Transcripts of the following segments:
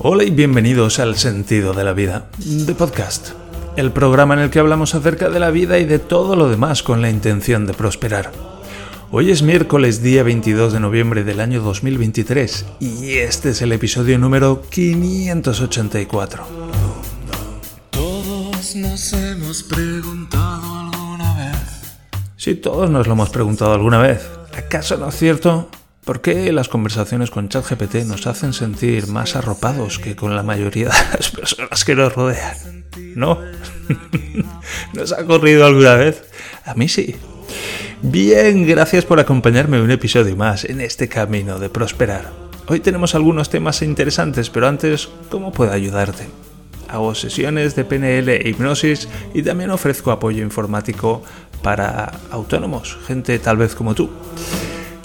Hola y bienvenidos al Sentido de la Vida, de podcast, el programa en el que hablamos acerca de la vida y de todo lo demás con la intención de prosperar. Hoy es miércoles día 22 de noviembre del año 2023 y este es el episodio número 584. Todos nos hemos preguntado alguna vez. Sí, todos nos lo hemos preguntado alguna vez. ¿Acaso no es cierto? ¿Por qué las conversaciones con ChatGPT nos hacen sentir más arropados que con la mayoría de las personas que nos rodean? ¿No? ¿Nos ha ocurrido alguna vez? A mí sí. Bien, gracias por acompañarme un episodio más en este camino de prosperar. Hoy tenemos algunos temas interesantes, pero antes, ¿cómo puedo ayudarte? Hago sesiones de PNL e hipnosis y también ofrezco apoyo informático para autónomos, gente tal vez como tú.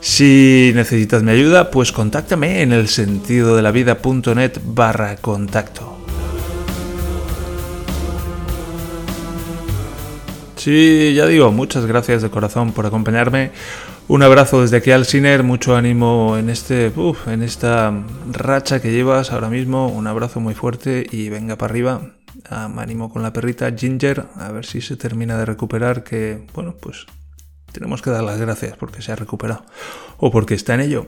Si necesitas mi ayuda, pues contáctame en el sentido de la vida.net barra contacto. Sí, ya digo, muchas gracias de corazón por acompañarme. Un abrazo desde aquí al Siner, mucho ánimo en este, en esta racha que llevas ahora mismo. Un abrazo muy fuerte y venga para arriba. ánimo con la perrita Ginger, a ver si se termina de recuperar, que bueno, pues tenemos que dar las gracias porque se ha recuperado o porque está en ello.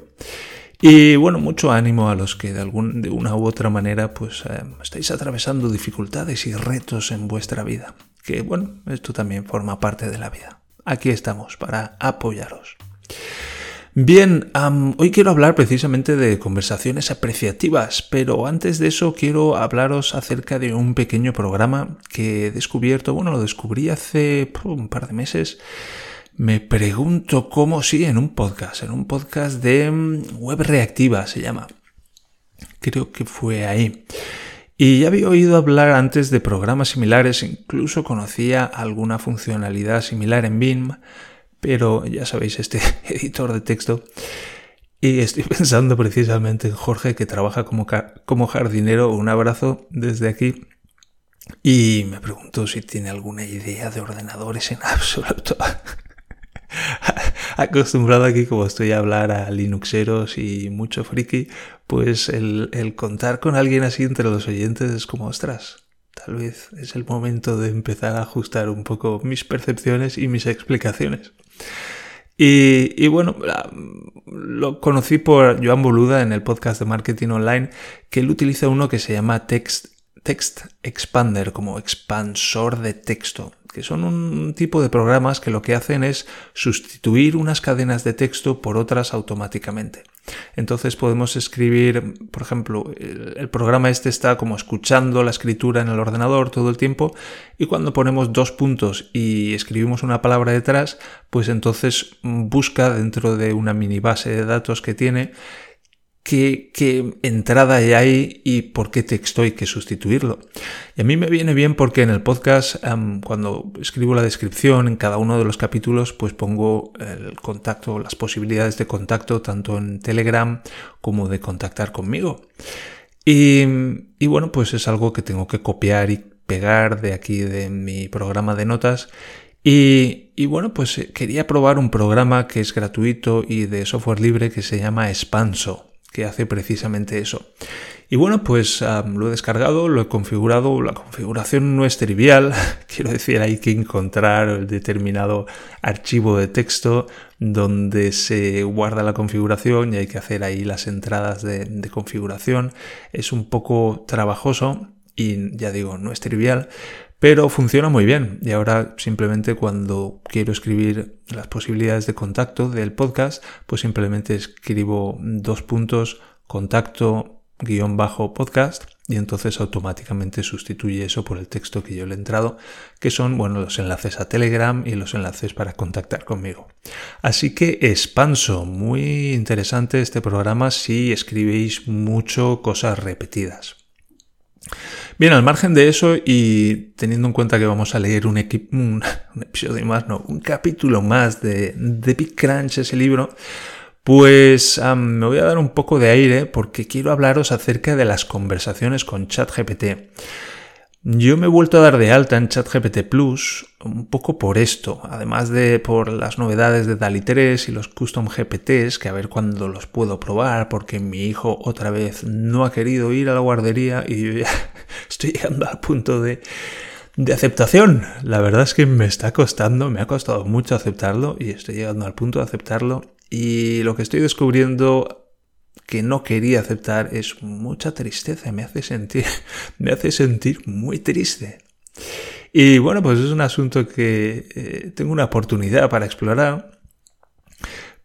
Y bueno, mucho ánimo a los que de, algún, de una u otra manera pues eh, estáis atravesando dificultades y retos en vuestra vida. Que bueno, esto también forma parte de la vida. Aquí estamos para apoyaros. Bien, hoy quiero hablar precisamente de conversaciones apreciativas, pero antes de eso quiero hablaros acerca de un pequeño programa que he descubierto, bueno, lo descubrí hace un par de meses me pregunto cómo sí en un podcast, en un podcast de mm, web reactiva se llama. Creo que fue ahí. Y ya había oído hablar antes de programas similares, incluso conocía alguna funcionalidad similar en BIM, pero ya sabéis, este editor de texto. Y estoy pensando precisamente en Jorge, que trabaja como, como jardinero. Un abrazo desde aquí. Y me pregunto si tiene alguna idea de ordenadores en absoluto. Acostumbrado aquí, como estoy a hablar a Linuxeros y mucho friki, pues el, contar con alguien así entre los oyentes es como, ostras, tal vez es el momento de empezar a ajustar un poco mis percepciones y mis explicaciones. Y, y, bueno, lo conocí por Joan Boluda en el podcast de Marketing Online, que él utiliza uno que se llama Text, Text Expander, como expansor de texto que son un tipo de programas que lo que hacen es sustituir unas cadenas de texto por otras automáticamente. Entonces podemos escribir, por ejemplo, el, programa este está como escuchando la escritura en el ordenador todo el tiempo y cuando ponemos dos puntos y escribimos una palabra detrás, pues entonces busca dentro de una mini base de datos que tiene qué, entrada hay y por qué texto hay que sustituirlo. Y a mí me viene bien porque en el podcast, cuando escribo la descripción en cada uno de los capítulos, pues pongo el contacto, las posibilidades de contacto tanto en Telegram como de contactar conmigo. Y, y bueno, pues es algo que tengo que copiar y pegar de aquí de mi programa de notas y, y, bueno, pues eh, quería probar un programa que es gratuito y de software libre que se llama Expanso que hace precisamente eso. Y bueno, pues lo he descargado, lo he configurado, la configuración no es trivial, quiero decir, hay que encontrar determinado archivo de texto donde se guarda la configuración y hay que hacer ahí las entradas de configuración. Es un poco trabajoso y ya digo, no es trivial, pero funciona muy bien y ahora simplemente cuando quiero escribir las posibilidades de contacto del podcast, pues simplemente escribo dos puntos contacto guion bajo podcast y entonces automáticamente sustituye eso por el texto que yo le he entrado, que son bueno, los enlaces a Telegram y los enlaces para contactar conmigo. Así que expanso, muy interesante este programa si escribéis mucho cosas repetidas. Bien, al margen de eso y teniendo en cuenta que vamos a leer un, un, episodio más, no, un capítulo más de, The Big Crunch, ese libro, pues me voy a dar un poco de aire porque quiero hablaros acerca de las conversaciones con ChatGPT. Yo me he vuelto a dar de alta en ChatGPT Plus un poco por esto, además de por las novedades de DALI 3 y los custom GPTs, que a ver cuándo los puedo probar, porque mi hijo otra vez no ha querido ir a la guardería y estoy llegando al punto de, de aceptación. La verdad es que me está costando, me ha costado mucho aceptarlo y estoy llegando al punto de aceptarlo. Y lo que estoy descubriendo que no quería aceptar es mucha tristeza, me hace sentir, me hace sentir muy triste. Y bueno, pues es un asunto que eh, tengo una oportunidad para explorar,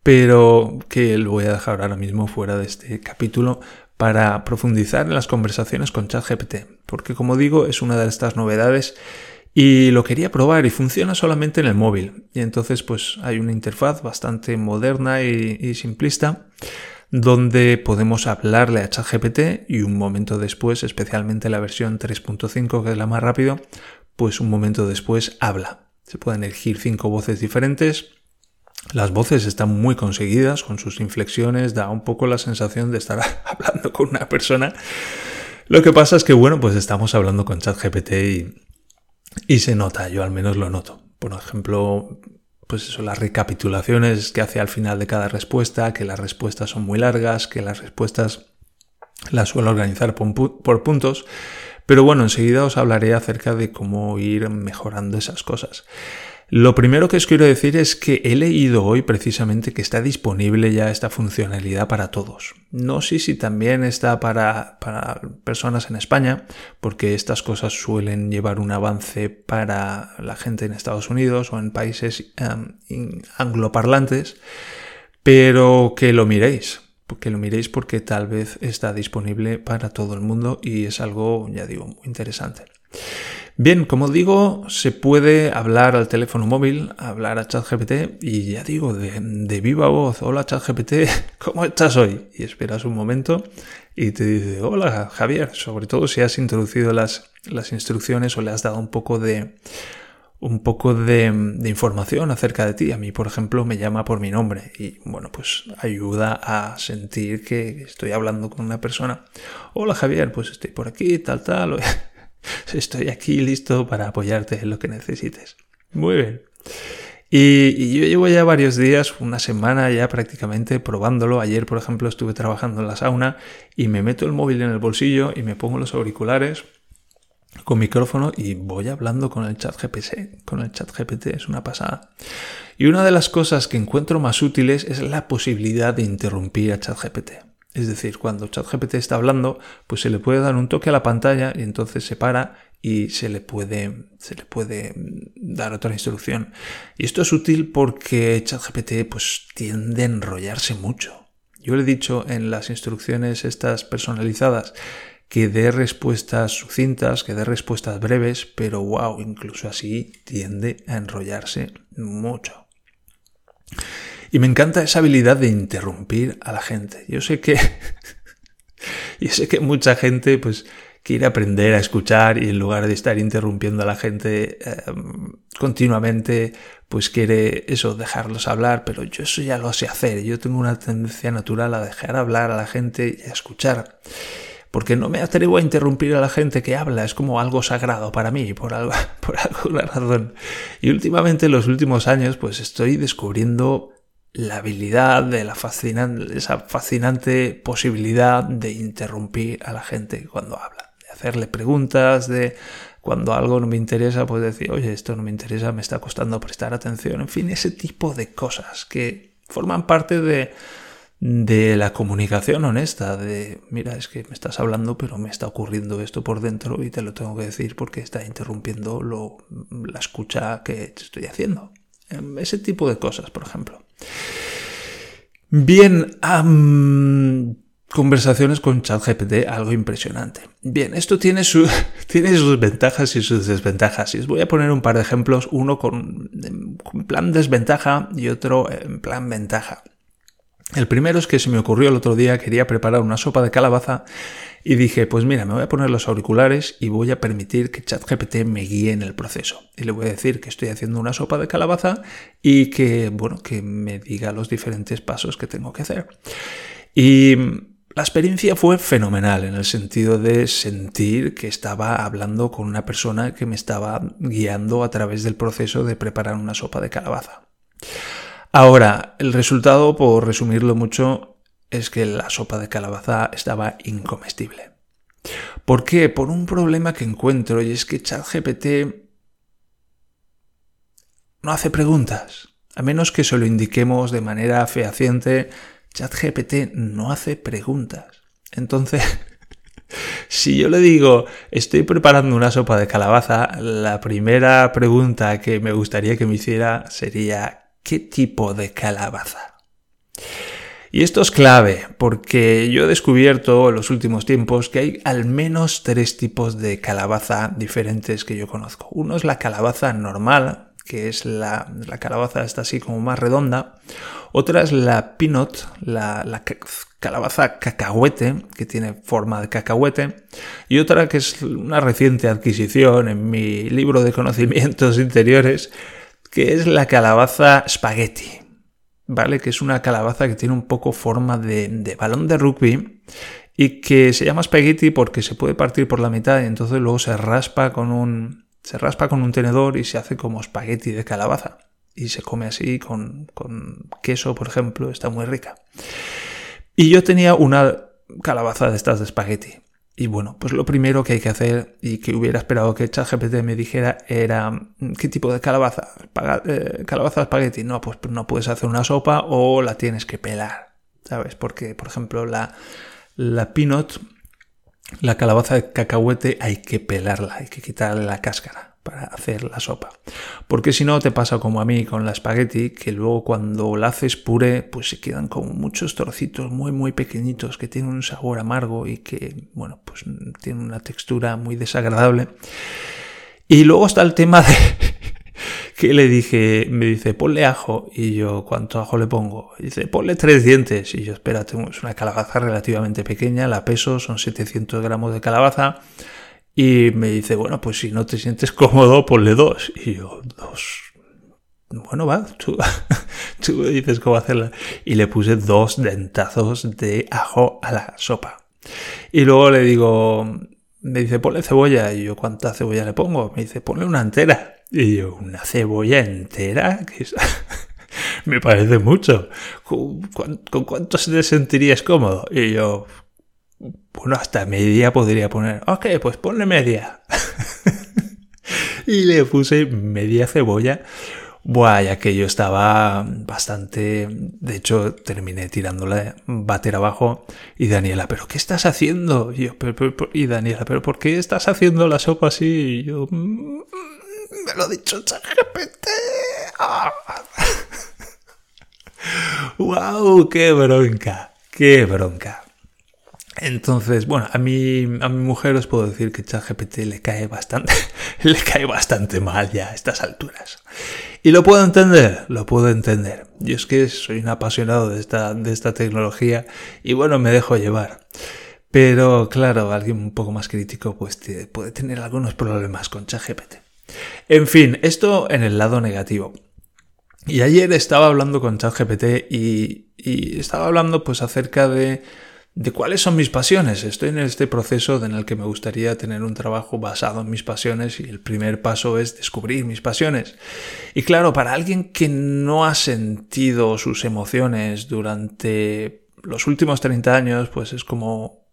pero que lo voy a dejar ahora mismo fuera de este capítulo para profundizar en las conversaciones con ChatGPT, porque como digo, es una de estas novedades y lo quería probar y funciona solamente en el móvil. Y entonces pues hay una interfaz bastante moderna y, y simplista donde podemos hablarle a ChatGPT y un momento después, especialmente la versión 3.5 que es la más rápido, pues un momento después habla. Se pueden elegir cinco voces diferentes. Las voces están muy conseguidas con sus inflexiones, da un poco la sensación de estar hablando con una persona. Lo que pasa es que, bueno, pues estamos hablando con ChatGPT y, y se nota, yo al menos lo noto. Por ejemplo, pues eso, las recapitulaciones que hace al final de cada respuesta, que las respuestas son muy largas, que las respuestas las suelo organizar por, puntos. Pero bueno, enseguida os hablaré acerca de cómo ir mejorando esas cosas. Lo primero que os quiero decir es que he leído hoy precisamente que está disponible ya esta funcionalidad para todos. No sé si también está para, personas en España, porque estas cosas suelen llevar un avance para la gente en Estados Unidos o en países em, angloparlantes, pero que lo miréis, que lo miréis porque tal vez está disponible para todo el mundo y es algo, ya digo, muy interesante. Bien, como digo, se puede hablar al teléfono móvil, hablar a ChatGPT y ya digo, de, viva voz, hola ChatGPT, ¿cómo estás hoy? Y esperas un momento y te dice, hola Javier, sobre todo si has introducido las, las instrucciones o le has dado un poco de un poco de, de, información acerca de ti. A mí, por ejemplo, me llama por mi nombre y bueno, pues ayuda a sentir que estoy hablando con una persona. Hola Javier, pues estoy por aquí, tal, tal. Estoy aquí listo para apoyarte en lo que necesites. Muy bien. Y, yo llevo ya varios días, una semana ya prácticamente probándolo. Ayer, por ejemplo, estuve trabajando en la sauna y me meto el móvil en el bolsillo y me pongo los auriculares con micrófono y voy hablando con el chat GPT. Con el chat GPT es una pasada. Y una de las cosas que encuentro más útiles es la posibilidad de interrumpir a chat GPT. Es decir, cuando ChatGPT está hablando, pues se le puede dar un toque a la pantalla y entonces se para y se le puede, se le puede dar otra instrucción. Y esto es útil porque ChatGPT pues tiende a enrollarse mucho. Yo le he dicho en las instrucciones estas personalizadas que dé respuestas sucintas, que dé respuestas breves, pero wow, incluso así tiende a enrollarse mucho. Y me encanta esa habilidad de interrumpir a la gente. Yo sé que. yo sé que mucha gente, pues, quiere aprender a escuchar y en lugar de estar interrumpiendo a la gente em, continuamente, pues quiere eso, dejarlos hablar, pero yo eso ya lo sé hacer. Yo tengo una tendencia natural a dejar hablar a la gente y a escuchar. Porque no me atrevo a interrumpir a la gente que habla, es como algo sagrado para mí, por, algo, por alguna razón. Y últimamente, en los últimos años, pues estoy descubriendo la habilidad de la fascinante, esa fascinante posibilidad de interrumpir a la gente cuando habla, de hacerle preguntas, de cuando algo no me interesa, pues decir, oye, esto no me interesa, me está costando prestar atención, en fin, ese tipo de cosas que forman parte de, de la comunicación honesta, de, mira, es que me estás hablando, pero me está ocurriendo esto por dentro y te lo tengo que decir porque está interrumpiendo lo, la escucha que estoy haciendo. Ese tipo de cosas, por ejemplo. Bien, conversaciones con ChatGPT, algo impresionante. Bien, esto tiene, tiene sus ventajas y sus desventajas. Y os voy a poner un par de ejemplos, uno con, con plan desventaja y otro en plan ventaja. El primero es que se me ocurrió el otro día, quería preparar una sopa de calabaza y dije, pues mira, me voy a poner los auriculares y voy a permitir que ChatGPT me guíe en el proceso. Y le voy a decir que estoy haciendo una sopa de calabaza y que, bueno, que me diga los diferentes pasos que tengo que hacer. Y la experiencia fue fenomenal en el sentido de sentir que estaba hablando con una persona que me estaba guiando a través del proceso de preparar una sopa de calabaza. Ahora, el resultado, por resumirlo mucho, es que la sopa de calabaza estaba incomestible. ¿Por qué? Por un problema que encuentro y es que ChatGPT no hace preguntas. A menos que se lo indiquemos de manera fehaciente, ChatGPT no hace preguntas. Entonces, si yo le digo, estoy preparando una sopa de calabaza, la primera pregunta que me gustaría que me hiciera sería, ¿qué tipo de calabaza? Y esto es clave, porque yo he descubierto en los últimos tiempos que hay al menos tres tipos de calabaza diferentes que yo conozco. Uno es la calabaza normal, que es la, calabaza está así como más redonda. Otra es la peanut, la, calabaza cacahuete, que tiene forma de cacahuete. Y otra que es una reciente adquisición en mi libro de conocimientos interiores, que es la calabaza spaghetti. ¿Vale? Que es una calabaza que tiene un poco forma de, de balón de rugby y que se llama spaghetti porque se puede partir por la mitad y entonces luego se raspa con un, se raspa con un tenedor y se hace como espagueti de calabaza. Y se come así con, queso, por ejemplo, está muy rica. Y yo tenía una calabaza de estas de espagueti. Y bueno, pues lo primero que hay que hacer y que hubiera esperado que ChatGPT me dijera era ¿qué tipo de calabaza? Eh, ¿Calabaza espagueti? No, pues no puedes hacer una sopa o la tienes que pelar, ¿sabes? Porque, por ejemplo, la, la peanut la calabaza de cacahuete hay que pelarla, hay que quitarle la cáscara para hacer la sopa. Porque si no te pasa como a mí con la espagueti, que luego cuando la haces puré, pues se quedan como muchos trocitos muy muy pequeñitos que tienen un sabor amargo y que, bueno, pues tienen una textura muy desagradable. Y luego está el tema de que le dije, me dice, ponle ajo. Y yo, ¿cuánto ajo le pongo? Y dice, ponle tres dientes. Y yo, espérate, es una calabaza relativamente pequeña, la peso, son 700 gramos de calabaza. Y me dice, bueno, pues si no te sientes cómodo, ponle dos. Y yo, dos. Bueno, va, tú, tú dices cómo hacerla. Y le puse dos dentazos de ajo a la sopa. Y luego le digo, me dice, ponle cebolla. Y yo, ¿cuánta cebolla le pongo? Me dice, ponle una entera. Y yo, ¿una cebolla entera? me parece mucho. ¿Con, cuánto te sentirías cómodo? Y yo, bueno, hasta media podría poner. Ok, pues ponle media. y le puse media cebolla. Buah, ya que yo estaba bastante... De hecho, terminé tirándole bater abajo. Y Daniela, ¿pero qué estás haciendo? Y, yo, y Daniela, ¿pero por qué estás haciendo la sopa así? Y yo... Mm, me lo ha dicho ChatGPT. ¡Wow! ¡Qué bronca! ¡Qué bronca! Entonces, bueno, a mi, a mi mujer os puedo decir que ChatGPT le cae bastante, le cae bastante mal ya a estas alturas. Y lo puedo entender, lo puedo entender. Yo es que soy un apasionado de esta, de esta tecnología y bueno, me dejo llevar. Pero claro, alguien un poco más crítico pues puede tener algunos problemas con ChatGPT. En fin, esto en el lado negativo. Y ayer estaba hablando con ChatGPT y, y estaba hablando pues acerca de, de cuáles son mis pasiones. Estoy en este proceso en el que me gustaría tener un trabajo basado en mis pasiones y el primer paso es descubrir mis pasiones. Y claro, para alguien que no ha sentido sus emociones durante los últimos 30 años, pues es como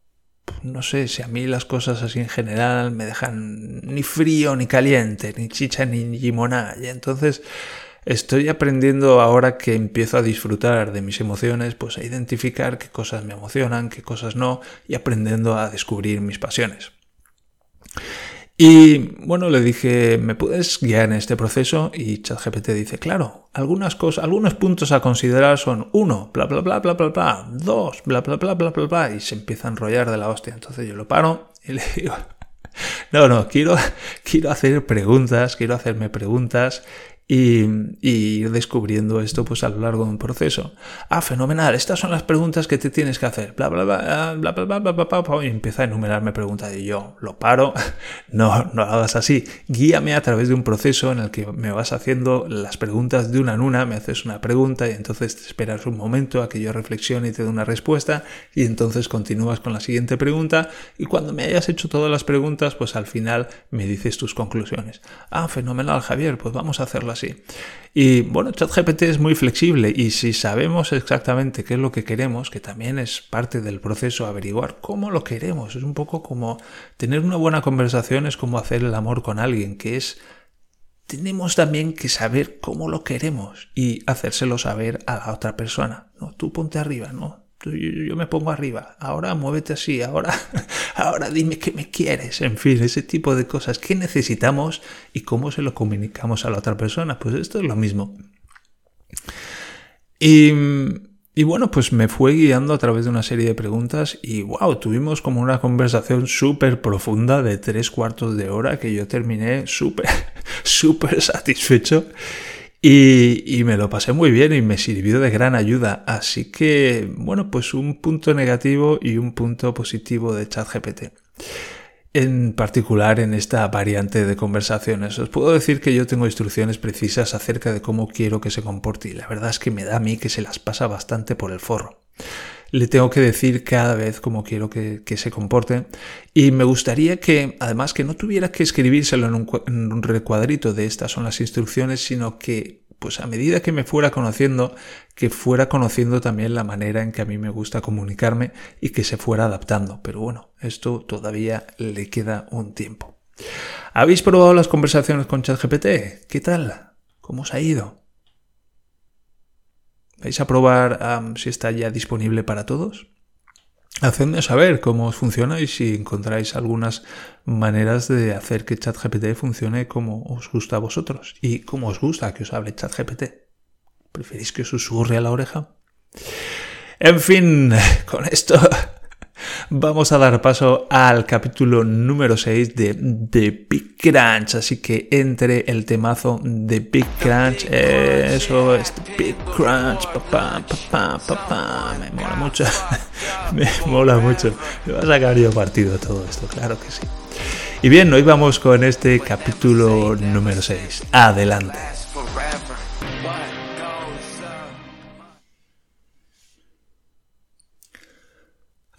no sé, si a mí las cosas así en general me dejan ni frío ni caliente, ni chicha ni limonada. Y entonces estoy aprendiendo ahora que empiezo a disfrutar de mis emociones, pues a identificar qué cosas me emocionan, qué cosas no, y aprendiendo a descubrir mis pasiones. Y bueno, le dije, ¿me puedes guiar en este proceso? Y ChatGPT dice, claro, algunas cosas, algunos puntos a considerar son uno, bla bla bla bla bla bla, dos, bla bla bla bla bla bla, y se empieza a enrollar de la hostia. Entonces yo lo paro y le digo, no, no, quiero, quiero hacer preguntas, quiero hacerme preguntas y, ir descubriendo esto pues a lo largo de un proceso. Ah, fenomenal, estas son las preguntas que te tienes que hacer. Bla, bla, bla, bla, bla, bla, bla, bla, bla, y empieza a enumerarme preguntas y yo lo paro. No, no lo hagas así. Guíame a través de un proceso en el que me vas haciendo las preguntas de una en una, me haces una pregunta y entonces te esperas un momento a que yo reflexione y te dé una respuesta y entonces continúas con la siguiente pregunta y cuando me hayas hecho todas las preguntas, pues al final me dices tus conclusiones. Ah, fenomenal, Javier, pues vamos a hacerlo así. Y bueno, ChatGPT es muy flexible y si sabemos exactamente qué es lo que queremos, que también es parte del proceso averiguar cómo lo queremos, es un poco como tener una buena conversación, es como hacer el amor con alguien, que es tenemos también que saber cómo lo queremos y hacérselo saber a la otra persona. No, tú ponte arriba, no, yo, me pongo arriba, ahora muévete así, ahora, ahora dime qué me quieres, en fin, ese tipo de cosas. ¿Qué necesitamos y cómo se lo comunicamos a la otra persona? Pues esto es lo mismo. Y, y bueno, pues me fue guiando a través de una serie de preguntas y wow, tuvimos como una conversación súper profunda de tres cuartos de hora que yo terminé súper, súper satisfecho. Y, me lo pasé muy bien y me sirvió de gran ayuda. Así que, bueno, pues un punto negativo y un punto positivo de ChatGPT. En particular en esta variante de conversaciones. Os puedo decir que yo tengo instrucciones precisas acerca de cómo quiero que se comporte y la verdad es que me da a mí que se las pasa bastante por el forro le tengo que decir cada vez cómo quiero que, se comporte. Y me gustaría que, además, que no tuviera que escribírselo en un, en un, recuadrito de estas son las instrucciones, sino que, pues a medida que me fuera conociendo, que fuera conociendo también la manera en que a mí me gusta comunicarme y que se fuera adaptando. Pero bueno, esto todavía le queda un tiempo. ¿Habéis probado las conversaciones con ChatGPT? ¿Qué tal? ¿Cómo os ha ido? ¿Vais a probar si está ya disponible para todos? Hacedme saber cómo funciona y si encontráis algunas maneras de hacer que ChatGPT funcione como os gusta a vosotros y cómo os gusta que os hable ChatGPT. ¿Preferís que os susurre a la oreja? En fin, con esto vamos a dar paso al capítulo número 6 de The Big Crunch. Así que entre el temazo de Big Crunch, eso es The Big Crunch, papá, papá, papá. Me mola mucho, me mola mucho. Me va a sacar yo partido todo esto, claro que sí. Y bien, hoy vamos con este capítulo número 6. Adelante.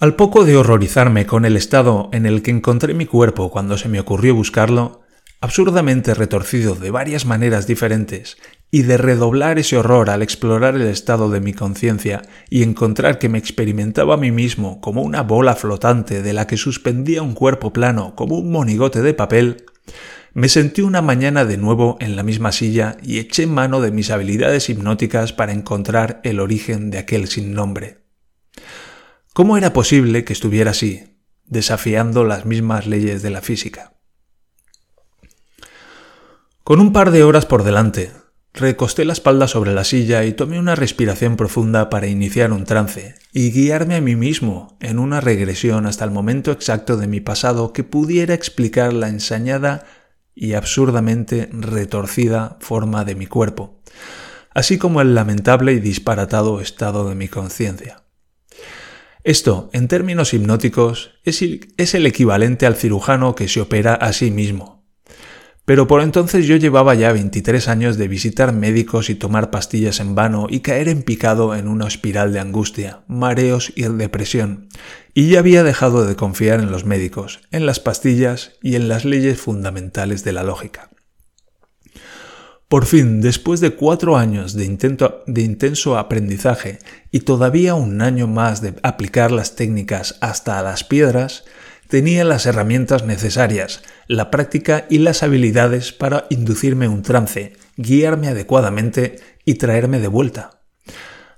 Al poco de horrorizarme con el estado en el que encontré mi cuerpo cuando se me ocurrió buscarlo, absurdamente retorcido de varias maneras diferentes, y de redoblar ese horror al explorar el estado de mi conciencia y encontrar que me experimentaba a mí mismo como una bola flotante de la que suspendía un cuerpo plano como un monigote de papel, me sentí una mañana de nuevo en la misma silla y eché mano de mis habilidades hipnóticas para encontrar el origen de aquel sin nombre. ¿Cómo era posible que estuviera así, desafiando las mismas leyes de la física? Con un par de horas por delante, recosté la espalda sobre la silla y tomé una respiración profunda para iniciar un trance y guiarme a mí mismo en una regresión hasta el momento exacto de mi pasado que pudiera explicar la ensañada y absurdamente retorcida forma de mi cuerpo, así como el lamentable y disparatado estado de mi conciencia. Esto, en términos hipnóticos, es, el equivalente al cirujano que se opera a sí mismo. Pero por entonces yo llevaba ya 23 años de visitar médicos y tomar pastillas en vano y caer en picado en una espiral de angustia, mareos y depresión, y ya había dejado de confiar en los médicos, en las pastillas y en las leyes fundamentales de la lógica. Por fin, después de cuatro años de, intenso aprendizaje y todavía un año más de aplicar las técnicas hasta a las piedras, tenía las herramientas necesarias, la práctica y las habilidades para inducirme un trance, guiarme adecuadamente y traerme de vuelta.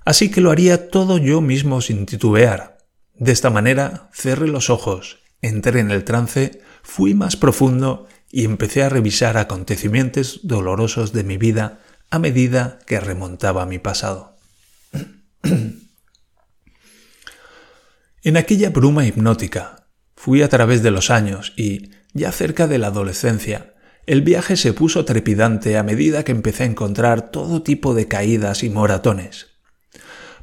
Así que lo haría todo yo mismo sin titubear. De esta manera, cerré los ojos, entré en el trance, fui más profundo y empecé a revisar acontecimientos dolorosos de mi vida a medida que remontaba mi pasado. en aquella bruma hipnótica, fui a través de los años y, ya cerca de la adolescencia, el viaje se puso trepidante a medida que empecé a encontrar todo tipo de caídas y moratones.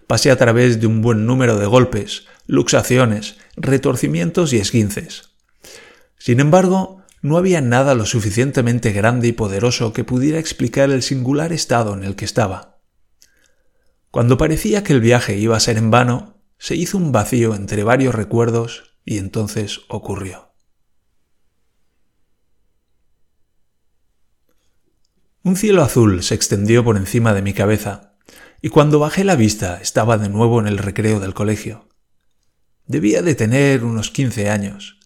Pasé a través de un buen número de golpes, luxaciones, retorcimientos y esguinces. Sin embargo, no había nada lo suficientemente grande y poderoso que pudiera explicar el singular estado en el que estaba. Cuando parecía que el viaje iba a ser en vano, se hizo un vacío entre varios recuerdos y entonces ocurrió. Un cielo azul se extendió por encima de mi cabeza, y cuando bajé la vista estaba de nuevo en el recreo del colegio. Debía de tener unos quince años,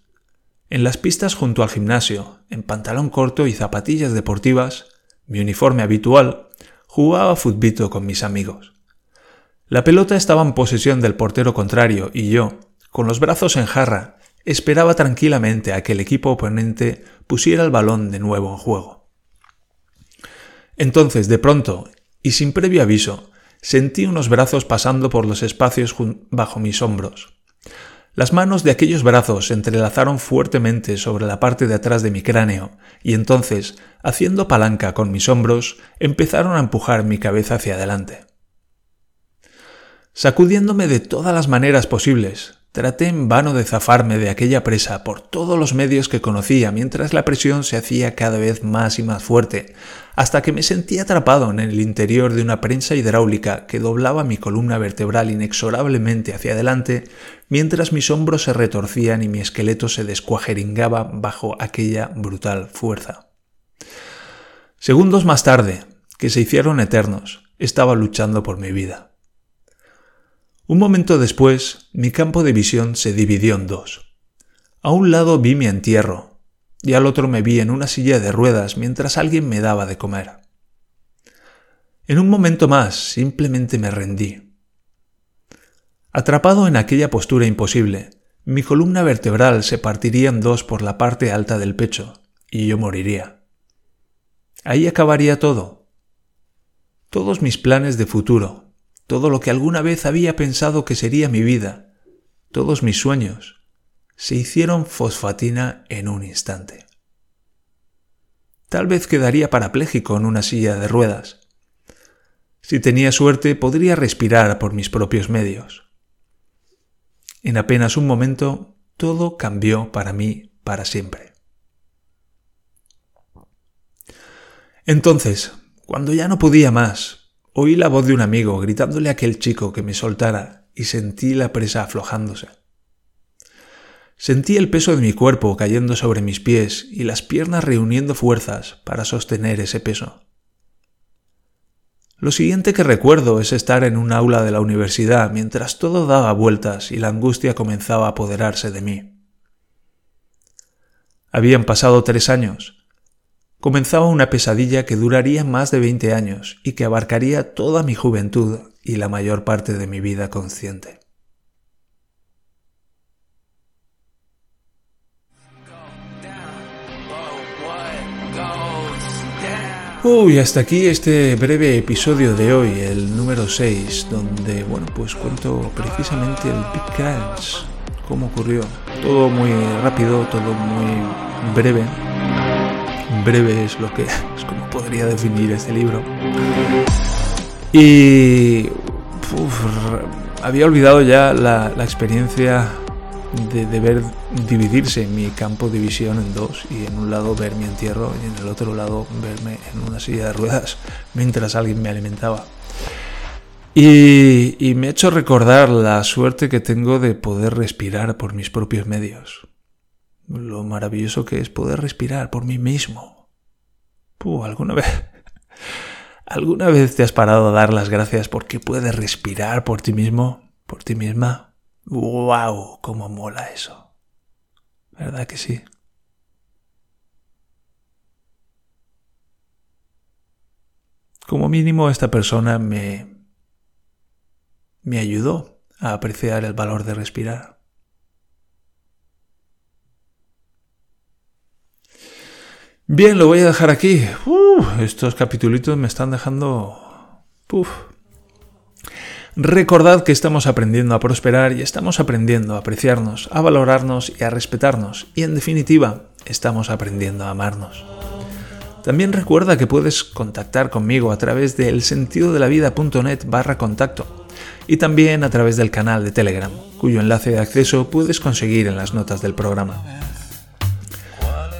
en las pistas junto al gimnasio, en pantalón corto y zapatillas deportivas, mi uniforme habitual, jugaba futbito con mis amigos. La pelota estaba en posesión del portero contrario y yo, con los brazos en jarra, esperaba tranquilamente a que el equipo oponente pusiera el balón de nuevo en juego. Entonces, de pronto, y sin previo aviso, sentí unos brazos pasando por los espacios bajo mis hombros. Las manos de aquellos brazos se entrelazaron fuertemente sobre la parte de atrás de mi cráneo, y entonces, haciendo palanca con mis hombros, empezaron a empujar mi cabeza hacia adelante. Sacudiéndome de todas las maneras posibles, Traté en vano de zafarme de aquella presa por todos los medios que conocía mientras la presión se hacía cada vez más y más fuerte, hasta que me sentí atrapado en el interior de una prensa hidráulica que doblaba mi columna vertebral inexorablemente hacia adelante, mientras mis hombros se retorcían y mi esqueleto se descuajeringaba bajo aquella brutal fuerza. Segundos más tarde, que se hicieron eternos, estaba luchando por mi vida. Un momento después, mi campo de visión se dividió en dos. A un lado vi mi entierro, y al otro me vi en una silla de ruedas mientras alguien me daba de comer. En un momento más simplemente me rendí. Atrapado en aquella postura imposible, mi columna vertebral se partiría en dos por la parte alta del pecho, y yo moriría. Ahí acabaría todo. Todos mis planes de futuro, todo lo que alguna vez había pensado que sería mi vida, todos mis sueños, se hicieron fosfatina en un instante. Tal vez quedaría parapléjico en una silla de ruedas. Si tenía suerte, podría respirar por mis propios medios. En apenas un momento, todo cambió para mí para siempre. Entonces, cuando ya no podía más, Oí la voz de un amigo gritándole a aquel chico que me soltara y sentí la presa aflojándose. Sentí el peso de mi cuerpo cayendo sobre mis pies y las piernas reuniendo fuerzas para sostener ese peso. Lo siguiente que recuerdo es estar en un aula de la universidad mientras todo daba vueltas y la angustia comenzaba a apoderarse de mí. Habían pasado tres años comenzaba una pesadilla que duraría más de 20 años y que abarcaría toda mi juventud y la mayor parte de mi vida consciente. Uy, hasta aquí este breve episodio de hoy, el número 6, donde, bueno, pues cuento precisamente el Big Crunch, cómo ocurrió. Todo muy rápido, todo muy breve, breve es lo que es como podría definir este libro. Y había olvidado ya la, experiencia de, ver dividirse mi campo de visión en dos y en un lado ver mi entierro y en el otro lado verme en una silla de ruedas mientras alguien me alimentaba. Y, y me ha hecho recordar la suerte que tengo de poder respirar por mis propios medios lo maravilloso que es poder respirar por mí mismo. ¿Alguna vez? ¿Alguna vez te has parado a dar las gracias porque puedes respirar por ti mismo, por ti misma? ¡Wow! ¡Cómo mola eso! ¿Verdad que sí? Como mínimo esta persona me me ayudó a apreciar el valor de respirar. Bien, lo voy a dejar aquí. estos capitulitos me están dejando... Recordad que estamos aprendiendo a prosperar y estamos aprendiendo a apreciarnos, a valorarnos y a respetarnos. Y en definitiva, estamos aprendiendo a amarnos. También recuerda que puedes contactar conmigo a través de elsentidodelavida.net barra contacto y también a través del canal de Telegram, cuyo enlace de acceso puedes conseguir en las notas del programa.